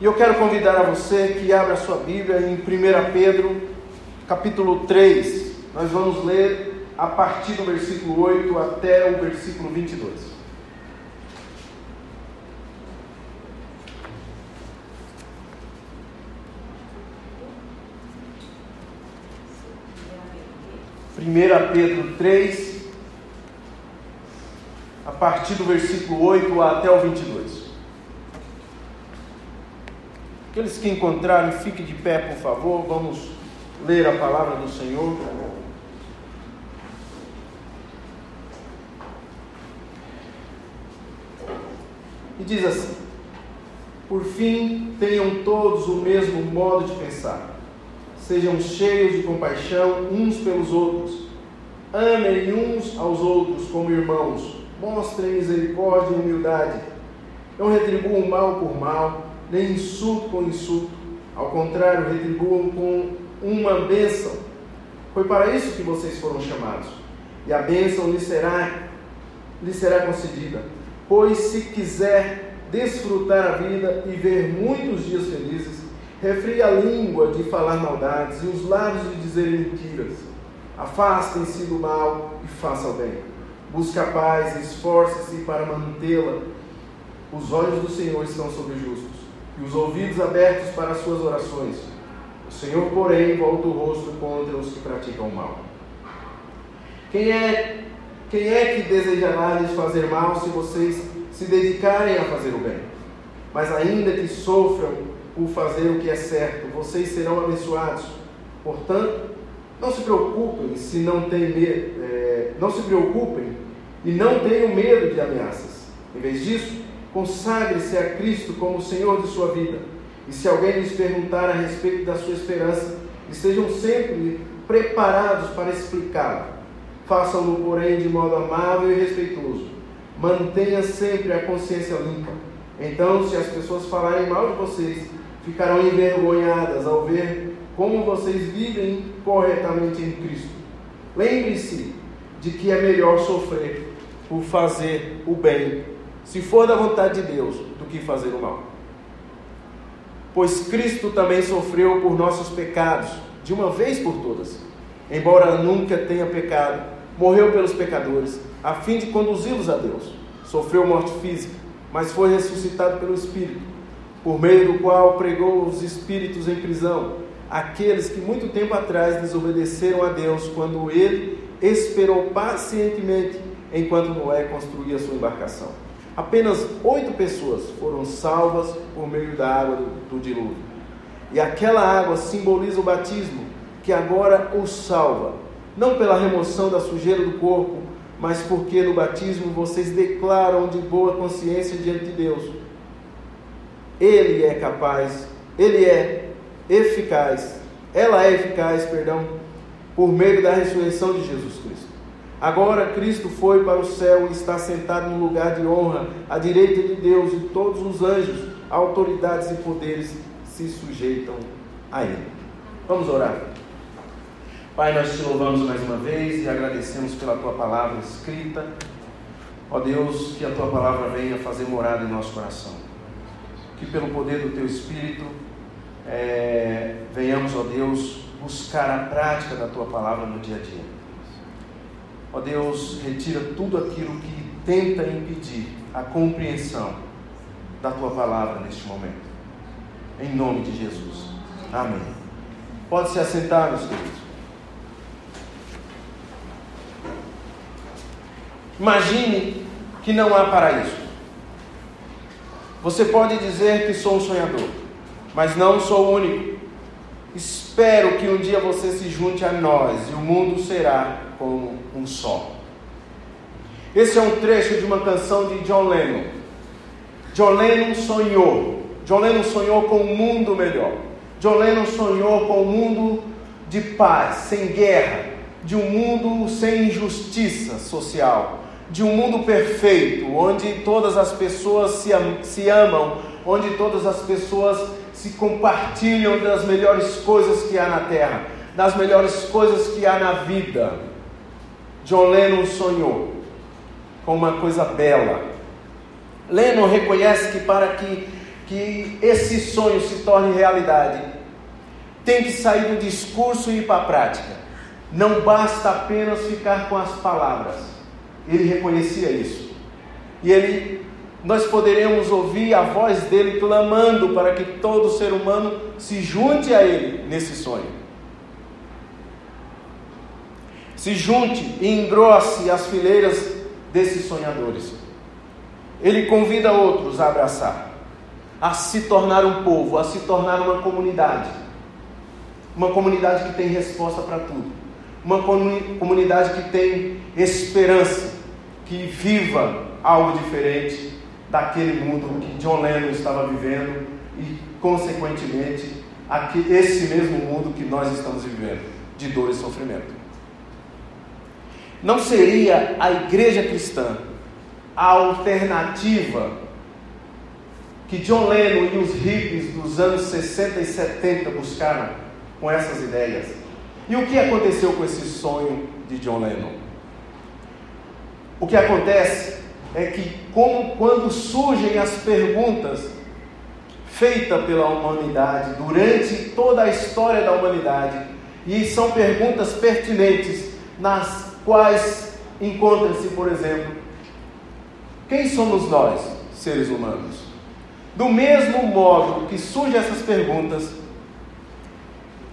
E eu quero convidar a você que abra a sua Bíblia em 1 Pedro, capítulo 3. Nós vamos ler a partir do versículo 8 até o versículo 22. Primeira Pedro 3, a partir do versículo 8 até o 22. Aqueles que encontraram, fiquem de pé, por favor. Vamos ler a palavra do Senhor. E diz assim: Por fim, tenham todos o mesmo modo de pensar. Sejam cheios de compaixão uns pelos outros. Amem uns aos outros como irmãos. Mostrem misericórdia e humildade. Não retribuam mal por mal nem insulto com insulto. Ao contrário, retribuam com uma bênção. Foi para isso que vocês foram chamados. E a bênção lhe será, lhe será concedida. Pois se quiser desfrutar a vida e ver muitos dias felizes, refrie a língua de falar maldades e os lábios de dizer mentiras. Afastem-se do mal e façam o bem. Busque a paz e esforce-se para mantê-la. Os olhos do Senhor estão sobre os justos e os ouvidos abertos para as suas orações. O Senhor, porém, volta o rosto contra os que praticam mal. Quem é, quem é que desejará lhes fazer mal se vocês se dedicarem a fazer o bem? Mas ainda que sofram por fazer o que é certo, vocês serão abençoados. Portanto, não se preocupem se não têm medo, é, não se preocupem e não tenham medo de ameaças. Em vez disso, Consagre-se a Cristo como Senhor de sua vida. E se alguém lhes perguntar a respeito da sua esperança, estejam sempre preparados para explicá-la. Façam-no, porém, de modo amável e respeitoso. Mantenha sempre a consciência limpa. Então, se as pessoas falarem mal de vocês, ficarão envergonhadas ao ver como vocês vivem corretamente em Cristo. Lembre-se de que é melhor sofrer por fazer o bem se for da vontade de Deus, do que fazer o mal. Pois Cristo também sofreu por nossos pecados, de uma vez por todas, embora nunca tenha pecado, morreu pelos pecadores, a fim de conduzi-los a Deus. Sofreu morte física, mas foi ressuscitado pelo Espírito, por meio do qual pregou os espíritos em prisão, aqueles que muito tempo atrás desobedeceram a Deus quando ele esperou pacientemente enquanto Noé construía sua embarcação. Apenas oito pessoas foram salvas por meio da água do, do dilúvio. E aquela água simboliza o batismo, que agora os salva, não pela remoção da sujeira do corpo, mas porque no batismo vocês declaram de boa consciência diante de Deus. Ele é capaz, ele é eficaz, ela é eficaz, perdão, por meio da ressurreição de Jesus Cristo. Agora Cristo foi para o céu e está sentado no lugar de honra, à direita de Deus, e todos os anjos, autoridades e poderes se sujeitam a Ele. Vamos orar. Pai, nós te louvamos mais uma vez e agradecemos pela tua palavra escrita. Ó Deus, que a tua palavra venha fazer morada em nosso coração. Que pelo poder do teu Espírito é, venhamos, ó Deus, buscar a prática da tua palavra no dia a dia. Ó Deus, retira tudo aquilo que tenta impedir a compreensão da tua palavra neste momento. Em nome de Jesus. Amém. Pode se assentar, meus queridos. Imagine que não há paraíso. Você pode dizer que sou um sonhador, mas não sou o único. Espero que um dia você se junte a nós e o mundo será como um só. Esse é um trecho de uma canção de John Lennon. John Lennon sonhou. John Lennon sonhou com um mundo melhor. John Lennon sonhou com um mundo de paz, sem guerra, de um mundo sem injustiça social, de um mundo perfeito, onde todas as pessoas se, am se amam, onde todas as pessoas se compartilham das melhores coisas que há na terra, das melhores coisas que há na vida. John Lennon sonhou com uma coisa bela. Lennon reconhece que para que que esse sonho se torne realidade, tem que sair do discurso e ir para a prática. Não basta apenas ficar com as palavras. Ele reconhecia isso. E ele nós poderemos ouvir a voz dele clamando para que todo ser humano se junte a ele nesse sonho. Se junte e engrosse as fileiras desses sonhadores. Ele convida outros a abraçar, a se tornar um povo, a se tornar uma comunidade. Uma comunidade que tem resposta para tudo. Uma comunidade que tem esperança, que viva algo diferente daquele mundo que John Lennon estava vivendo e, consequentemente, aqui, esse mesmo mundo que nós estamos vivendo, de dor e sofrimento. Não seria a igreja cristã a alternativa que John Lennon e os hippies dos anos 60 e 70 buscaram com essas ideias? E o que aconteceu com esse sonho de John Lennon? O que acontece é que como quando surgem as perguntas feitas pela humanidade durante toda a história da humanidade, e são perguntas pertinentes nas quais encontra-se, por exemplo, quem somos nós, seres humanos? Do mesmo modo que surgem essas perguntas,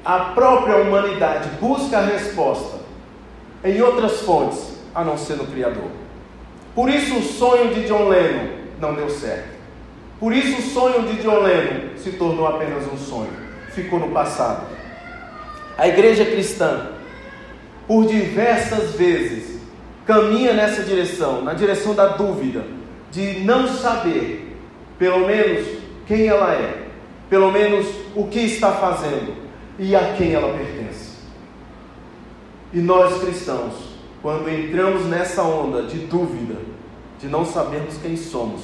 a própria humanidade busca a resposta em outras fontes, a não ser no Criador. Por isso o sonho de John Lennon não deu certo. Por isso o sonho de John Lennon se tornou apenas um sonho, ficou no passado. A igreja cristã, por diversas vezes, caminha nessa direção, na direção da dúvida, de não saber, pelo menos, quem ela é, pelo menos o que está fazendo e a quem ela pertence. E nós cristãos quando entramos nessa onda de dúvida, de não sabermos quem somos,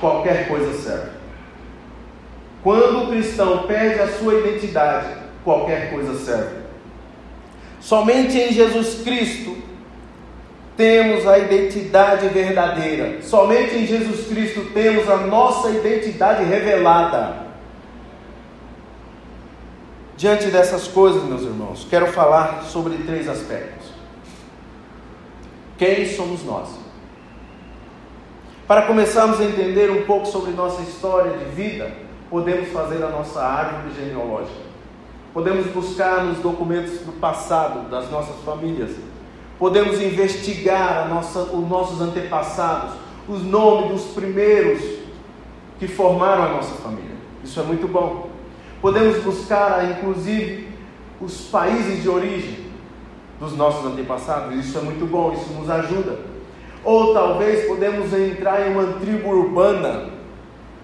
qualquer coisa serve. Quando o cristão perde a sua identidade, qualquer coisa serve. Somente em Jesus Cristo temos a identidade verdadeira. Somente em Jesus Cristo temos a nossa identidade revelada. Diante dessas coisas, meus irmãos, quero falar sobre três aspectos. Quem somos nós? Para começarmos a entender um pouco sobre nossa história de vida, podemos fazer a nossa árvore genealógica. Podemos buscar nos documentos do passado das nossas famílias. Podemos investigar nossa, os nossos antepassados, os nomes dos primeiros que formaram a nossa família. Isso é muito bom. Podemos buscar, inclusive, os países de origem dos nossos antepassados. Isso é muito bom, isso nos ajuda. Ou talvez podemos entrar em uma tribo urbana,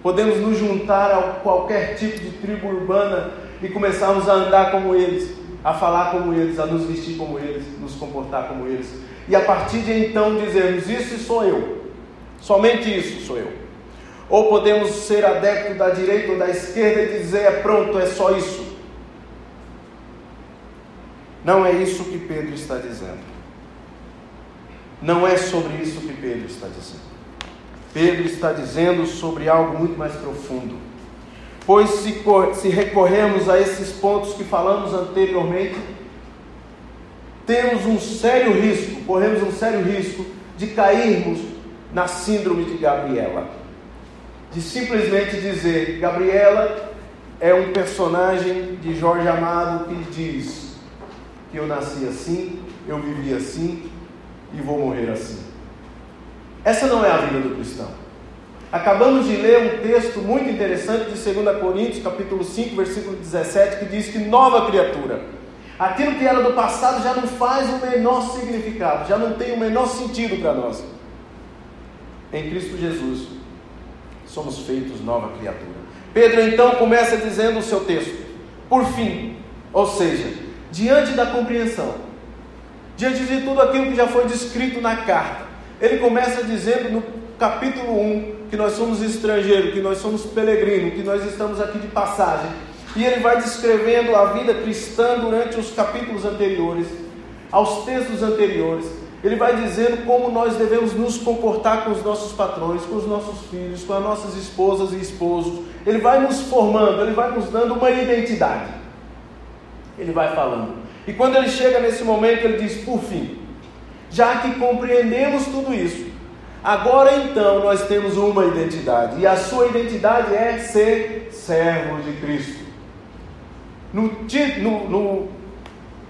podemos nos juntar a qualquer tipo de tribo urbana e começarmos a andar como eles, a falar como eles, a nos vestir como eles, nos comportar como eles. E a partir de então dizermos: Isso sou eu, somente isso sou eu. Ou podemos ser adepto da direita ou da esquerda e dizer: é pronto, é só isso. Não é isso que Pedro está dizendo. Não é sobre isso que Pedro está dizendo. Pedro está dizendo sobre algo muito mais profundo. Pois se, se recorrermos a esses pontos que falamos anteriormente, temos um sério risco, corremos um sério risco de cairmos na síndrome de Gabriela de simplesmente dizer: Gabriela é um personagem de Jorge Amado que diz que eu nasci assim, eu vivi assim e vou morrer assim. Essa não é a vida do cristão. Acabamos de ler um texto muito interessante de 2 Coríntios, capítulo 5, versículo 17, que diz que nova criatura. Aquilo que era do passado já não faz o menor significado, já não tem o menor sentido para nós. Em Cristo Jesus, somos feitos nova criatura. Pedro então começa dizendo o seu texto, por fim, ou seja, diante da compreensão, diante de tudo aquilo que já foi descrito na carta, ele começa dizendo no capítulo 1 que nós somos estrangeiros, que nós somos peregrinos, que nós estamos aqui de passagem. E ele vai descrevendo a vida cristã durante os capítulos anteriores, aos textos anteriores. ele vai dizendo como nós devemos nos comportar com os nossos patrões, com os nossos filhos, com as nossas esposas e esposos. Ele vai nos formando, ele vai nos dando uma identidade. Ele vai falando. E quando ele chega nesse momento, ele diz: por fim, já que compreendemos tudo isso, agora então nós temos uma identidade, e a sua identidade é ser servo de Cristo. No, no, no,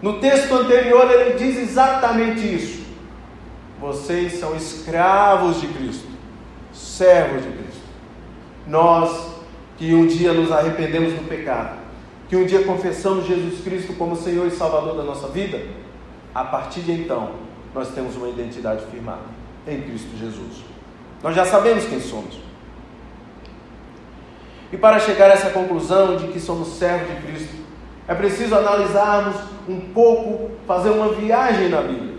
no texto anterior, ele diz exatamente isso. Vocês são escravos de Cristo, servos de Cristo. Nós que um dia nos arrependemos do pecado, que um dia confessamos Jesus Cristo como Senhor e Salvador da nossa vida, a partir de então, nós temos uma identidade firmada em Cristo Jesus. Nós já sabemos quem somos. E para chegar a essa conclusão de que somos servos de Cristo, é preciso analisarmos um pouco, fazer uma viagem na Bíblia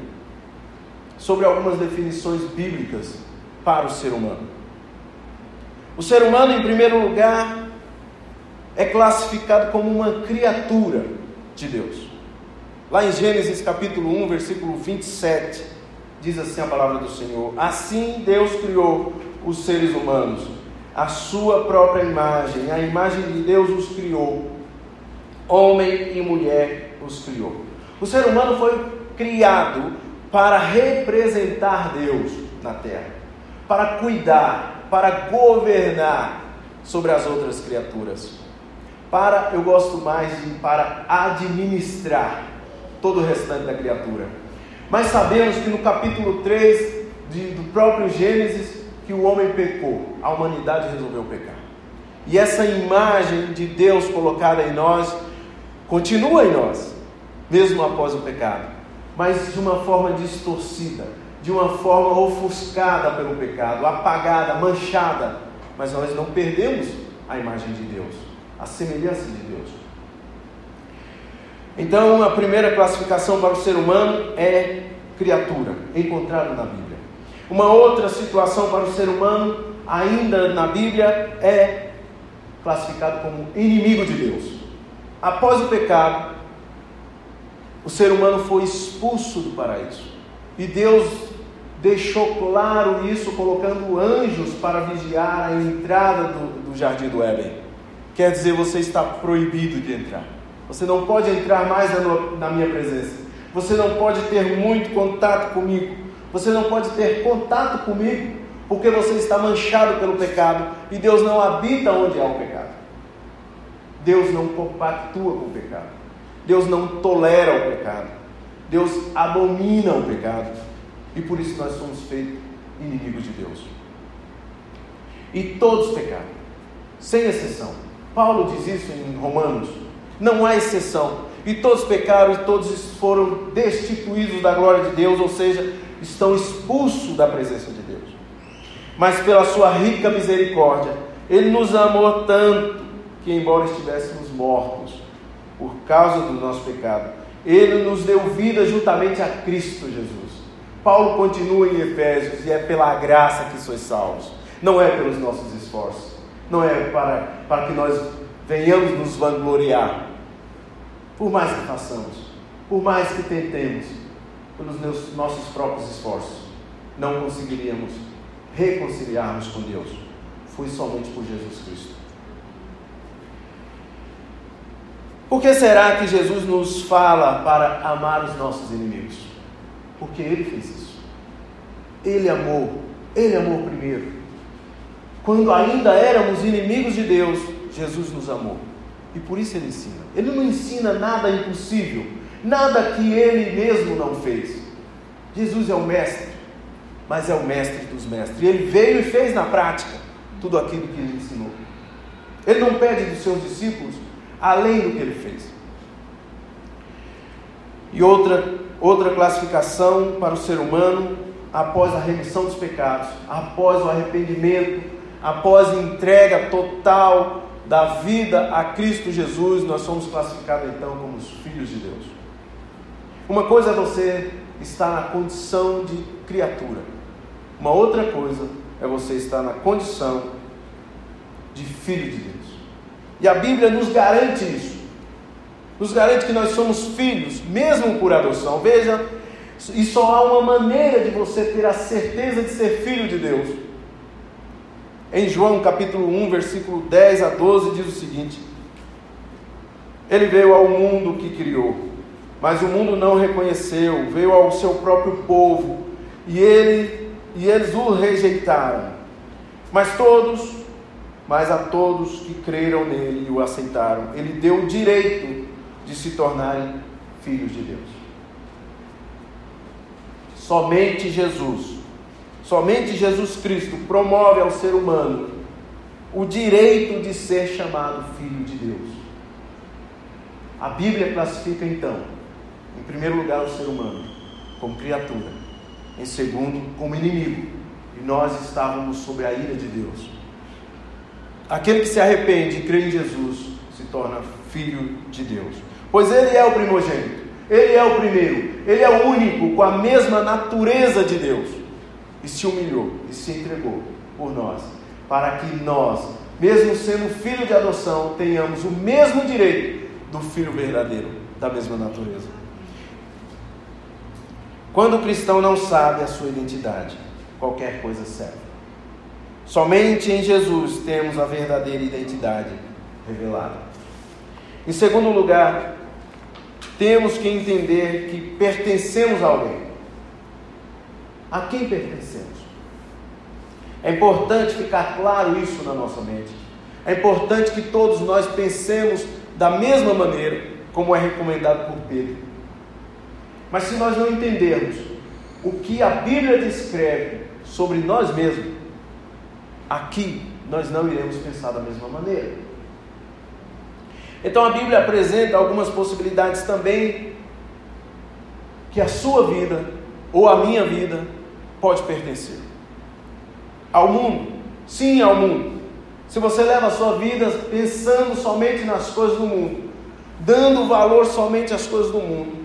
sobre algumas definições bíblicas para o ser humano. O ser humano, em primeiro lugar, é classificado como uma criatura de Deus. Lá em Gênesis capítulo 1, versículo 27, diz assim a palavra do Senhor: Assim Deus criou os seres humanos, a sua própria imagem, a imagem de Deus os criou, homem e mulher os criou. O ser humano foi criado para representar Deus na terra, para cuidar, para governar sobre as outras criaturas. Para, eu gosto mais de para administrar todo o restante da criatura. Mas sabemos que no capítulo 3 de, do próprio Gênesis, que o homem pecou, a humanidade resolveu pecar. E essa imagem de Deus colocada em nós continua em nós, mesmo após o pecado, mas de uma forma distorcida, de uma forma ofuscada pelo pecado, apagada, manchada. Mas nós não perdemos a imagem de Deus, a semelhança de Deus. Então, a primeira classificação para o ser humano é criatura, encontrado na Bíblia. Uma outra situação para o ser humano, ainda na Bíblia, é classificado como inimigo de Deus. Após o pecado, o ser humano foi expulso do paraíso. E Deus deixou claro isso, colocando anjos para vigiar a entrada do, do jardim do Éden. Quer dizer, você está proibido de entrar. Você não pode entrar mais na, minha presença. Você não pode ter muito contato comigo. Você não pode ter contato comigo, porque você está manchado pelo pecado e Deus não habita onde há o pecado. Deus não compactua com o pecado. Deus não tolera o pecado. Deus abomina o pecado. E por isso nós somos feitos inimigos de Deus. E todos pecaram, sem exceção. Paulo diz isso em Romanos não há exceção. E todos pecaram e todos foram destituídos da glória de Deus, ou seja, estão expulsos da presença de Deus. Mas pela sua rica misericórdia, Ele nos amou tanto que, embora estivéssemos mortos por causa do nosso pecado, Ele nos deu vida juntamente a Cristo Jesus. Paulo continua em Efésios, e é pela graça que sois salvos, não é pelos nossos esforços, não é para, para que nós venhamos nos vangloriar, por mais que façamos, por mais que tentemos, pelos nossos próprios esforços, não conseguiríamos reconciliarmos com Deus. Foi somente por Jesus Cristo. Por que será que Jesus nos fala para amar os nossos inimigos? Porque Ele fez isso. Ele amou, Ele amou primeiro. Quando ainda éramos inimigos de Deus, Jesus nos amou. E por isso ele ensina. Ele não ensina nada impossível, nada que ele mesmo não fez. Jesus é o mestre, mas é o mestre dos mestres. Ele veio e fez na prática tudo aquilo que ele ensinou. Ele não pede dos seus discípulos além do que ele fez. E outra, outra classificação para o ser humano, após a remissão dos pecados, após o arrependimento, após a entrega total da vida a Cristo Jesus, nós somos classificados então como os filhos de Deus. Uma coisa é você estar na condição de criatura, uma outra coisa é você estar na condição de filho de Deus. E a Bíblia nos garante isso. Nos garante que nós somos filhos, mesmo por adoção. Veja, E só há uma maneira de você ter a certeza de ser filho de Deus. Em João capítulo 1, versículo 10 a 12, diz o seguinte: Ele veio ao mundo que criou, mas o mundo não reconheceu, veio ao seu próprio povo, e ele e eles o rejeitaram. Mas todos, mas a todos que creram nele e o aceitaram, ele deu o direito de se tornarem filhos de Deus. Somente Jesus, somente Jesus Cristo promove ao ser humano o direito de ser chamado filho de Deus. A Bíblia classifica então, em primeiro lugar, o ser humano como criatura, em segundo, como inimigo, e nós estávamos sob a ira de Deus. Aquele que se arrepende e crê em Jesus se torna filho de Deus, pois ele é o primogênito. Ele é o primeiro, ele é o único com a mesma natureza de Deus. E se humilhou e se entregou por nós, para que nós, mesmo sendo filho de adoção, tenhamos o mesmo direito do filho verdadeiro, da mesma natureza. Quando o cristão não sabe a sua identidade, qualquer coisa serve. Somente em Jesus temos a verdadeira identidade revelada. Em segundo lugar, temos que entender que pertencemos a alguém. A quem pertencemos? É importante ficar claro isso na nossa mente. É importante que todos nós pensemos da mesma maneira, como é recomendado por Pedro. Mas se nós não entendermos o que a Bíblia descreve sobre nós mesmos, aqui nós não iremos pensar da mesma maneira. Então a Bíblia apresenta algumas possibilidades também que a sua vida ou a minha vida pode pertencer ao mundo. Sim, ao mundo. Se você leva a sua vida pensando somente nas coisas do mundo, dando valor somente às coisas do mundo,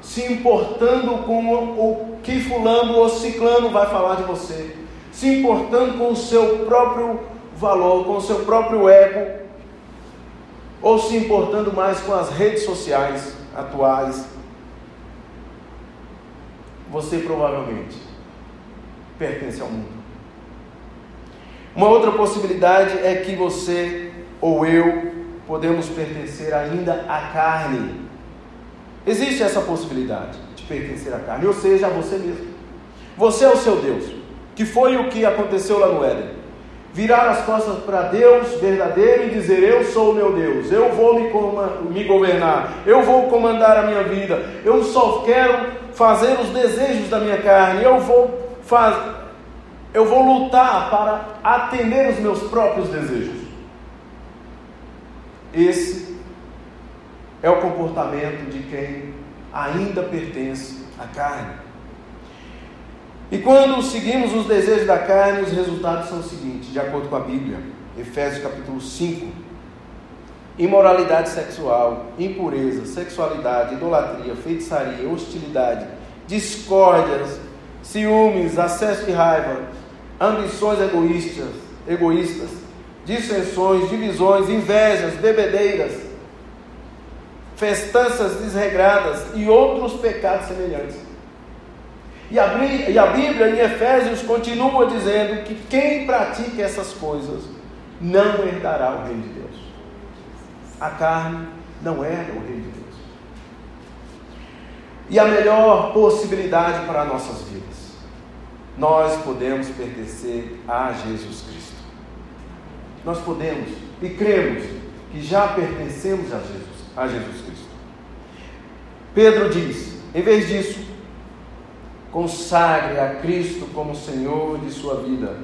se importando com o que fulano ou ciclano vai falar de você, se importando com o seu próprio valor, com o seu próprio ego, ou se importando mais com as redes sociais atuais, você provavelmente pertence ao mundo. Uma outra possibilidade é que você ou eu podemos pertencer ainda à carne. Existe essa possibilidade de pertencer à carne, ou seja, a você mesmo. Você é o seu Deus, que foi o que aconteceu lá no Éden virar as costas para Deus verdadeiro e dizer: Eu sou o meu Deus, eu vou me, me governar, eu vou comandar a minha vida, eu só quero fazer os desejos da minha carne, eu vou fazer. Eu vou lutar para atender os meus próprios desejos. Esse é o comportamento de quem ainda pertence à carne. E quando seguimos os desejos da carne, os resultados são os seguintes, de acordo com a Bíblia, Efésios capítulo 5: imoralidade sexual, impureza, sexualidade, idolatria, feitiçaria, hostilidade, discórdias, ciúmes, acesso de raiva, ambições egoístas, egoístas, dissensões, divisões, invejas, bebedeiras, festanças desregradas e outros pecados semelhantes. E a, e a Bíblia em Efésios continua dizendo que quem pratica essas coisas não herdará o reino de Deus. A carne não herda o reino de Deus. E a melhor possibilidade para nossas vidas, nós podemos pertencer a Jesus Cristo. Nós podemos e cremos que já pertencemos a Jesus, a Jesus Cristo. Pedro diz: em vez disso, Consagre a Cristo como Senhor de sua vida.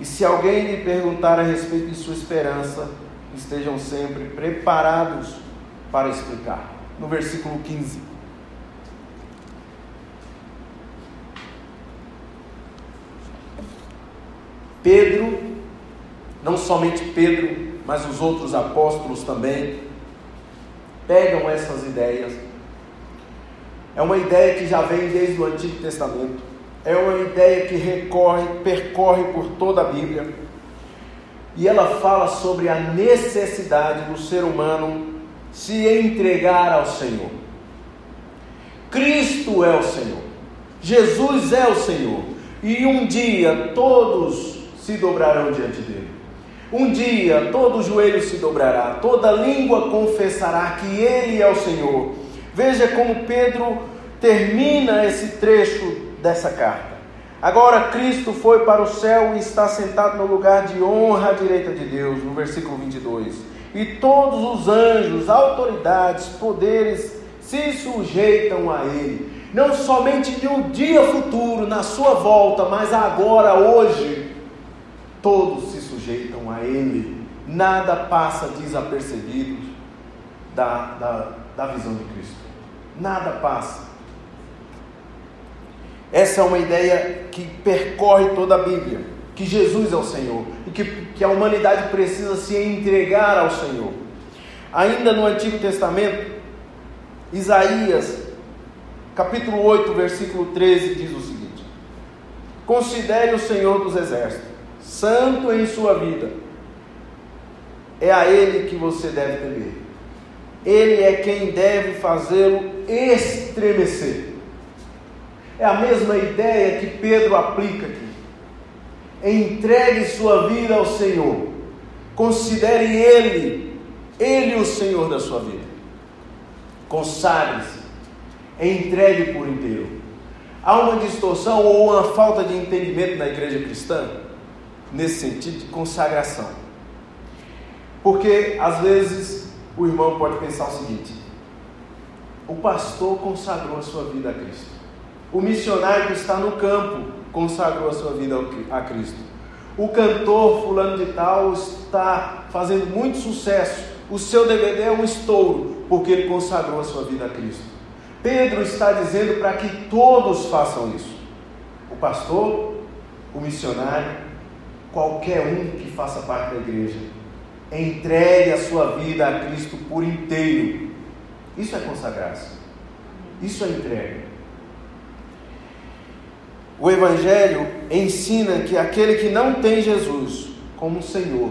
E se alguém lhe perguntar a respeito de sua esperança, estejam sempre preparados para explicar. No versículo 15. Pedro, não somente Pedro, mas os outros apóstolos também, pegam essas ideias é uma ideia que já vem desde o Antigo Testamento. É uma ideia que recorre, percorre por toda a Bíblia. E ela fala sobre a necessidade do ser humano se entregar ao Senhor. Cristo é o Senhor. Jesus é o Senhor. E um dia todos se dobrarão diante dele. Um dia todo joelho se dobrará, toda língua confessará que ele é o Senhor. Veja como Pedro termina esse trecho dessa carta. Agora Cristo foi para o céu e está sentado no lugar de honra à direita de Deus, no versículo 22. E todos os anjos, autoridades, poderes se sujeitam a Ele. Não somente no dia futuro, na sua volta, mas agora, hoje, todos se sujeitam a Ele. Nada passa desapercebido da, da, da visão de Cristo. Nada passa. Essa é uma ideia que percorre toda a Bíblia, que Jesus é o Senhor e que, que a humanidade precisa se entregar ao Senhor. Ainda no Antigo Testamento, Isaías, capítulo 8, versículo 13, diz o seguinte: Considere o Senhor dos Exércitos, santo em sua vida, é a Ele que você deve temer. Ele é quem deve fazê-lo estremecer. É a mesma ideia que Pedro aplica aqui. Entregue sua vida ao Senhor. Considere Ele, Ele o Senhor da sua vida. Consagre-se. Entregue por inteiro. Há uma distorção ou uma falta de entendimento na igreja cristã nesse sentido de consagração. Porque às vezes o irmão pode pensar o seguinte: o pastor consagrou a sua vida a Cristo. O missionário que está no campo consagrou a sua vida a Cristo. O cantor fulano de tal está fazendo muito sucesso. O seu DVD é um estouro porque ele consagrou a sua vida a Cristo. Pedro está dizendo para que todos façam isso. O pastor, o missionário, qualquer um que faça parte da igreja, entregue a sua vida a Cristo por inteiro. Isso é consagrar-se. Isso é entrega. O Evangelho ensina que aquele que não tem Jesus como Senhor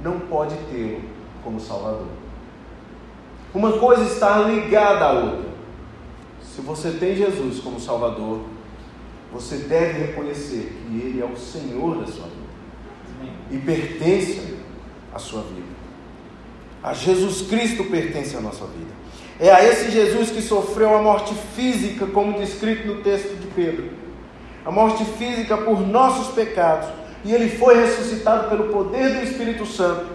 não pode tê-lo como Salvador. Uma coisa está ligada à outra. Se você tem Jesus como Salvador, você deve reconhecer que Ele é o Senhor da sua vida e pertence à sua vida. A Jesus Cristo pertence à nossa vida. É a esse Jesus que sofreu a morte física, como descrito no texto de Pedro a morte física por nossos pecados, e ele foi ressuscitado pelo poder do Espírito Santo.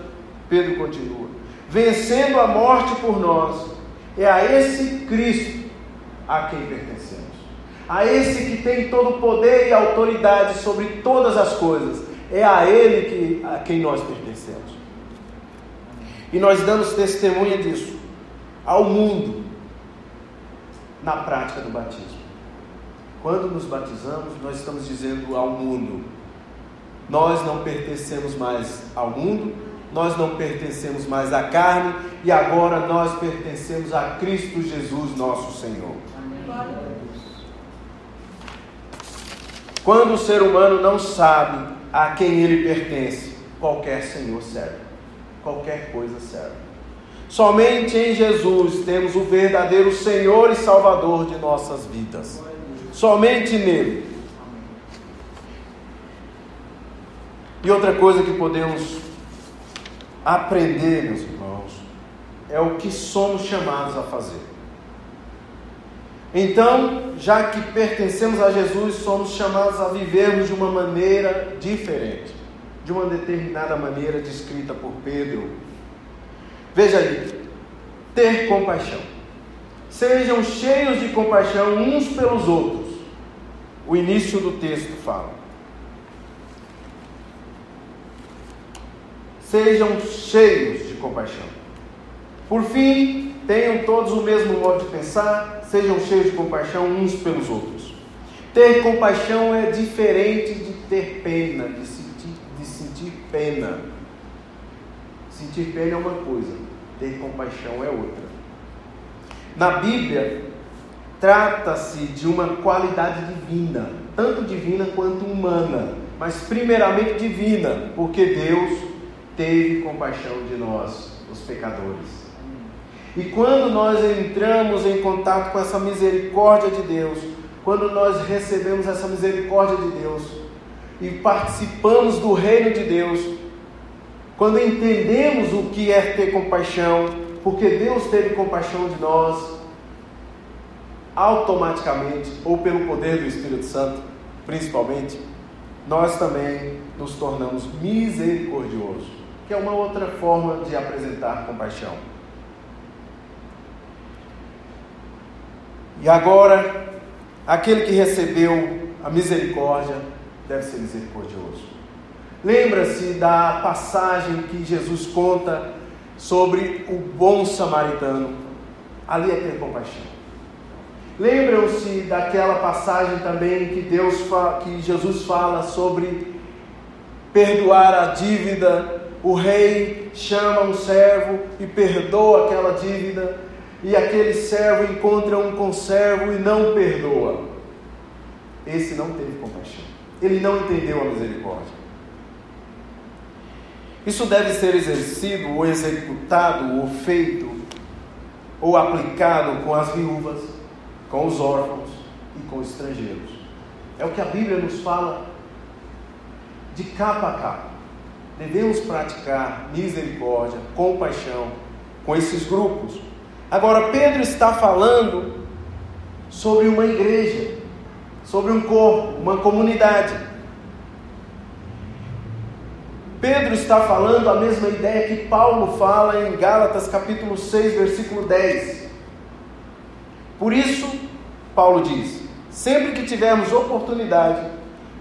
Pedro continua: vencendo a morte por nós, é a esse Cristo a quem pertencemos, a esse que tem todo o poder e autoridade sobre todas as coisas, é a Ele que, a quem nós pertencemos. E nós damos testemunha disso ao mundo na prática do batismo. Quando nos batizamos, nós estamos dizendo ao mundo: nós não pertencemos mais ao mundo, nós não pertencemos mais à carne e agora nós pertencemos a Cristo Jesus, nosso Senhor. Quando o ser humano não sabe a quem ele pertence, qualquer Senhor serve, qualquer coisa serve. Somente em Jesus temos o verdadeiro Senhor e Salvador de nossas vidas somente nele. E outra coisa que podemos aprender, meus irmãos, é o que somos chamados a fazer. Então, já que pertencemos a Jesus, somos chamados a vivermos de uma maneira diferente, de uma determinada maneira descrita por Pedro. Veja aí, ter compaixão. Sejam cheios de compaixão uns pelos outros o início do texto fala. Sejam cheios de compaixão. Por fim, tenham todos o mesmo modo de pensar, sejam cheios de compaixão uns pelos outros. Ter compaixão é diferente de ter pena, de sentir, de sentir pena. Sentir pena é uma coisa, ter compaixão é outra. Na Bíblia, Trata-se de uma qualidade divina, tanto divina quanto humana, mas primeiramente divina, porque Deus teve compaixão de nós, os pecadores. E quando nós entramos em contato com essa misericórdia de Deus, quando nós recebemos essa misericórdia de Deus e participamos do reino de Deus, quando entendemos o que é ter compaixão, porque Deus teve compaixão de nós, automaticamente, ou pelo poder do Espírito Santo, principalmente, nós também nos tornamos misericordiosos, que é uma outra forma de apresentar compaixão. E agora, aquele que recebeu a misericórdia deve ser misericordioso. Lembra-se da passagem que Jesus conta sobre o bom samaritano. Ali é ter compaixão. Lembram-se daquela passagem também que Deus que Jesus fala sobre perdoar a dívida. O rei chama um servo e perdoa aquela dívida, e aquele servo encontra um conservo e não perdoa. Esse não teve compaixão. Ele não entendeu a misericórdia. Isso deve ser exercido ou executado ou feito ou aplicado com as viúvas, com os órfãos e com os estrangeiros. É o que a Bíblia nos fala de capa a capa. Devemos praticar misericórdia, compaixão com esses grupos. Agora, Pedro está falando sobre uma igreja, sobre um corpo, uma comunidade. Pedro está falando a mesma ideia que Paulo fala em Gálatas capítulo 6, versículo 10. Por isso, Paulo diz: sempre que tivermos oportunidade,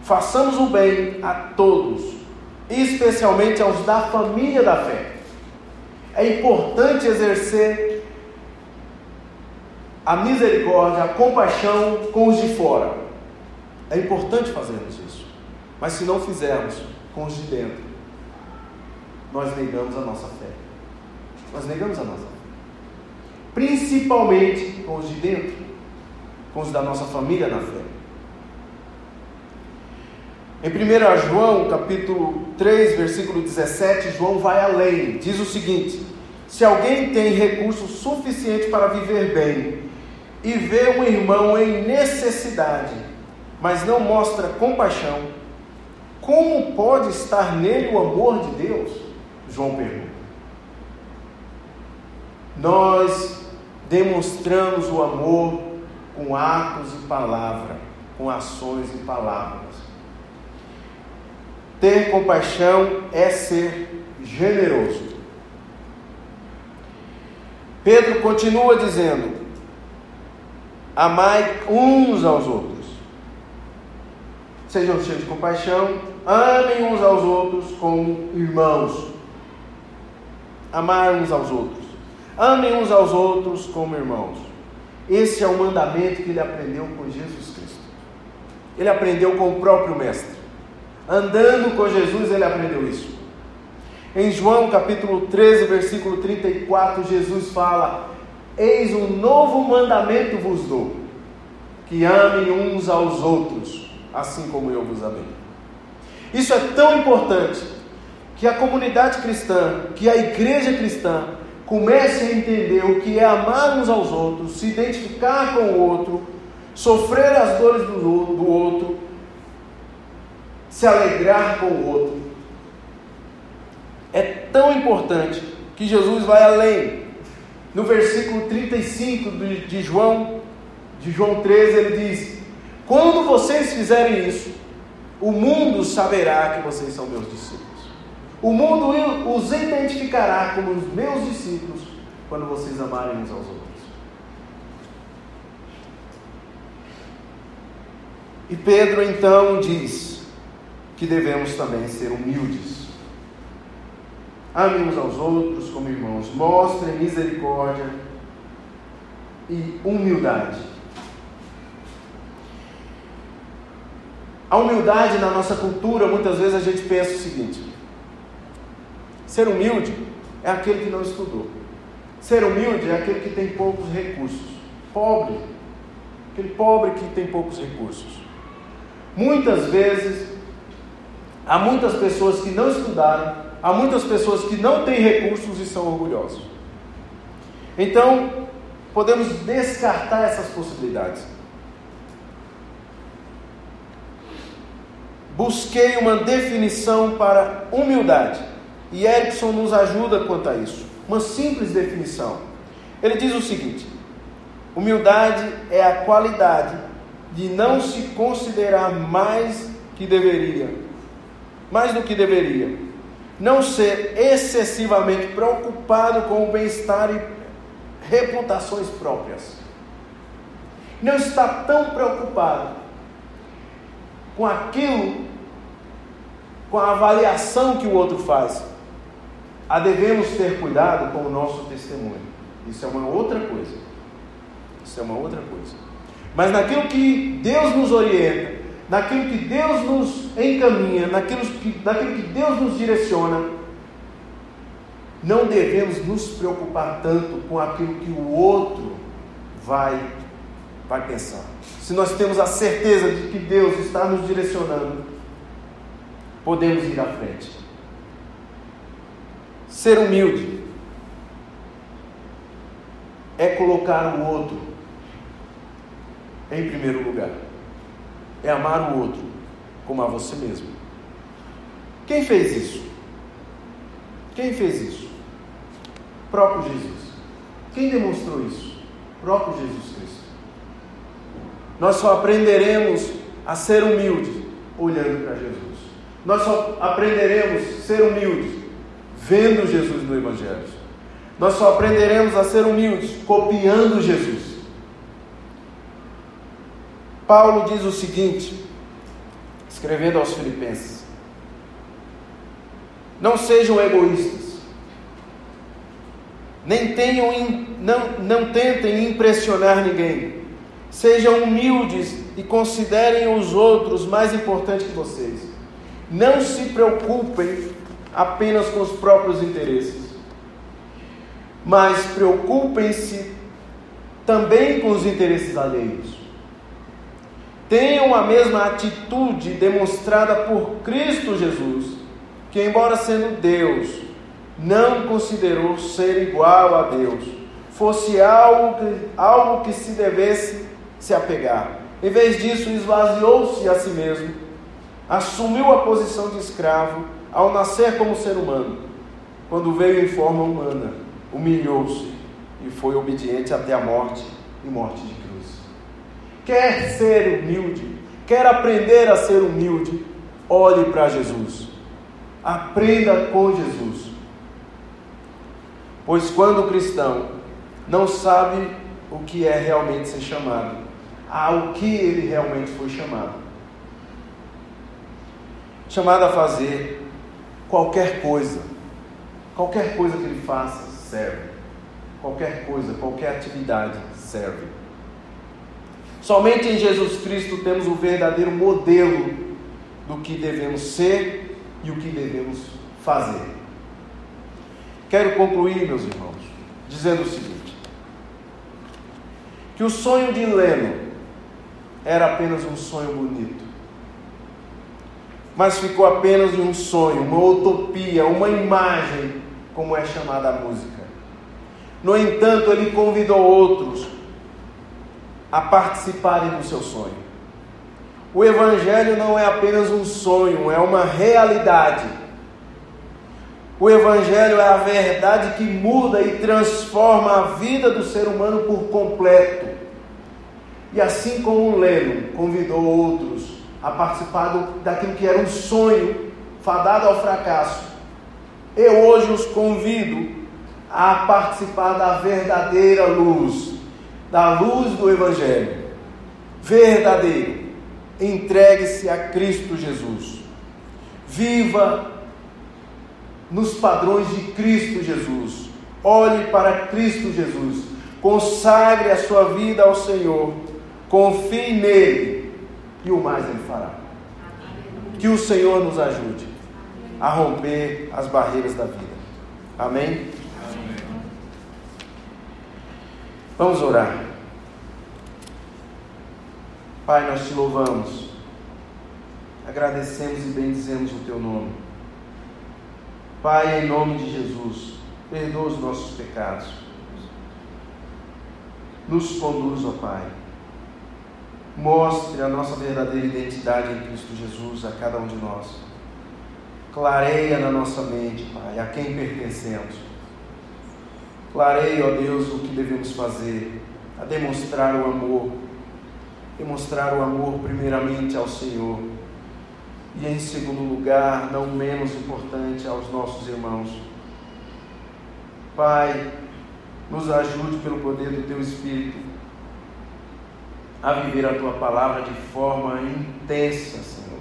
façamos o bem a todos, especialmente aos da família da fé. É importante exercer a misericórdia, a compaixão com os de fora. É importante fazermos isso. Mas se não fizermos com os de dentro, nós negamos a nossa fé. Nós negamos a nossa fé. Principalmente com os de dentro, com os da nossa família na fé. Em 1 João, capítulo 3, versículo 17, João vai além. Diz o seguinte: Se alguém tem recurso suficiente para viver bem e vê um irmão em necessidade, mas não mostra compaixão, como pode estar nele o amor de Deus? João pergunta. Nós demonstramos o amor com atos e palavra, com ações e palavras. Ter compaixão é ser generoso. Pedro continua dizendo: Amai uns aos outros. Sejam cheios de compaixão, amem uns aos outros como irmãos amar uns aos outros. Amem uns aos outros como irmãos. Esse é o mandamento que ele aprendeu com Jesus Cristo. Ele aprendeu com o próprio Mestre. Andando com Jesus, ele aprendeu isso. Em João capítulo 13, versículo 34, Jesus fala: Eis um novo mandamento vos dou, que amem uns aos outros, assim como eu vos amei. Isso é tão importante que a comunidade cristã, que a igreja cristã comece a entender o que é amar uns aos outros, se identificar com o outro, sofrer as dores do, do outro, se alegrar com o outro. É tão importante que Jesus vai além. No versículo 35 de João, de João 13, ele diz: Quando vocês fizerem isso, o mundo saberá que vocês são meus discípulos. O mundo os identificará como os meus discípulos quando vocês amarem uns aos outros. E Pedro então diz que devemos também ser humildes. Amem uns aos outros como irmãos, mostrem misericórdia e humildade. A humildade na nossa cultura, muitas vezes a gente pensa o seguinte: Ser humilde é aquele que não estudou. Ser humilde é aquele que tem poucos recursos. Pobre, aquele pobre que tem poucos recursos. Muitas vezes, há muitas pessoas que não estudaram, há muitas pessoas que não têm recursos e são orgulhosos. Então, podemos descartar essas possibilidades. Busquei uma definição para humildade e Erickson nos ajuda quanto a isso. Uma simples definição. Ele diz o seguinte: humildade é a qualidade de não se considerar mais que deveria, mais do que deveria, não ser excessivamente preocupado com o bem-estar e reputações próprias. Não está tão preocupado com aquilo, com a avaliação que o outro faz. A devemos ter cuidado com o nosso testemunho. Isso é uma outra coisa. Isso é uma outra coisa. Mas naquilo que Deus nos orienta, naquilo que Deus nos encaminha, naquilo que, naquilo que Deus nos direciona, não devemos nos preocupar tanto com aquilo que o outro vai, vai pensar. Se nós temos a certeza de que Deus está nos direcionando, podemos ir à frente. Ser humilde é colocar o outro em primeiro lugar, é amar o outro como a você mesmo. Quem fez isso? Quem fez isso? próprio Jesus. Quem demonstrou isso? O próprio Jesus Cristo. Nós só aprenderemos a ser humildes olhando para Jesus. Nós só aprenderemos a ser humildes vendo Jesus no Evangelho. Nós só aprenderemos a ser humildes copiando Jesus. Paulo diz o seguinte, escrevendo aos Filipenses: Não sejam egoístas nem tenham, não, não tentem impressionar ninguém. Sejam humildes e considerem os outros mais importantes que vocês. Não se preocupem apenas com os próprios interesses, mas preocupem-se também com os interesses alheios. Tenham a mesma atitude demonstrada por Cristo Jesus, que, embora sendo Deus, não considerou ser igual a Deus, fosse algo que, algo que se devesse se apegar. Em vez disso, esvaziou-se a si mesmo, assumiu a posição de escravo ao nascer como ser humano. Quando veio em forma humana, humilhou-se e foi obediente até a morte e morte de cruz. Quer ser humilde, quer aprender a ser humilde, olhe para Jesus. Aprenda com Jesus. Pois quando o cristão não sabe o que é realmente ser chamado, ao que ele realmente foi chamado. Chamado a fazer qualquer coisa, qualquer coisa que ele faça serve. Qualquer coisa, qualquer atividade serve. Somente em Jesus Cristo temos o verdadeiro modelo do que devemos ser e o que devemos fazer. Quero concluir, meus irmãos, dizendo o seguinte: que o sonho de Leno era apenas um sonho bonito, mas ficou apenas um sonho, uma utopia, uma imagem, como é chamada a música. No entanto, ele convidou outros a participarem do seu sonho. O Evangelho não é apenas um sonho, é uma realidade o Evangelho é a verdade que muda e transforma a vida do ser humano por completo. E assim como o Leno convidou outros a participar do, daquilo que era um sonho fadado ao fracasso, eu hoje os convido a participar da verdadeira luz, da luz do Evangelho. Verdadeiro. Entregue-se a Cristo Jesus. Viva nos padrões de Cristo Jesus. Olhe para Cristo Jesus. Consagre a sua vida ao Senhor. Confie nele e o mais ele fará. Que o Senhor nos ajude a romper as barreiras da vida. Amém? Vamos orar. Pai, nós te louvamos, agradecemos e bendizemos o teu nome. Pai, em nome de Jesus, perdoa os nossos pecados. nos conduz, ó Pai. Mostre a nossa verdadeira identidade em Cristo Jesus a cada um de nós. Clareia na nossa mente, Pai, a quem pertencemos. Clareia, ó Deus, o que devemos fazer, a demonstrar o amor. Demonstrar o amor primeiramente ao Senhor. E em segundo lugar, não menos importante, aos nossos irmãos. Pai, nos ajude pelo poder do Teu Espírito a viver a Tua palavra de forma intensa, Senhor.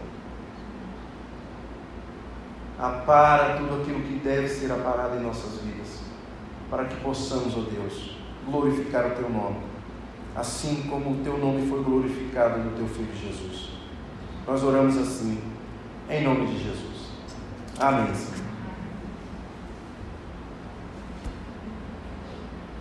Apara tudo aquilo que deve ser aparado em nossas vidas, para que possamos, ó Deus, glorificar o Teu nome, assim como o Teu nome foi glorificado no Teu Filho Jesus. Nós oramos assim, em nome de Jesus. Amém.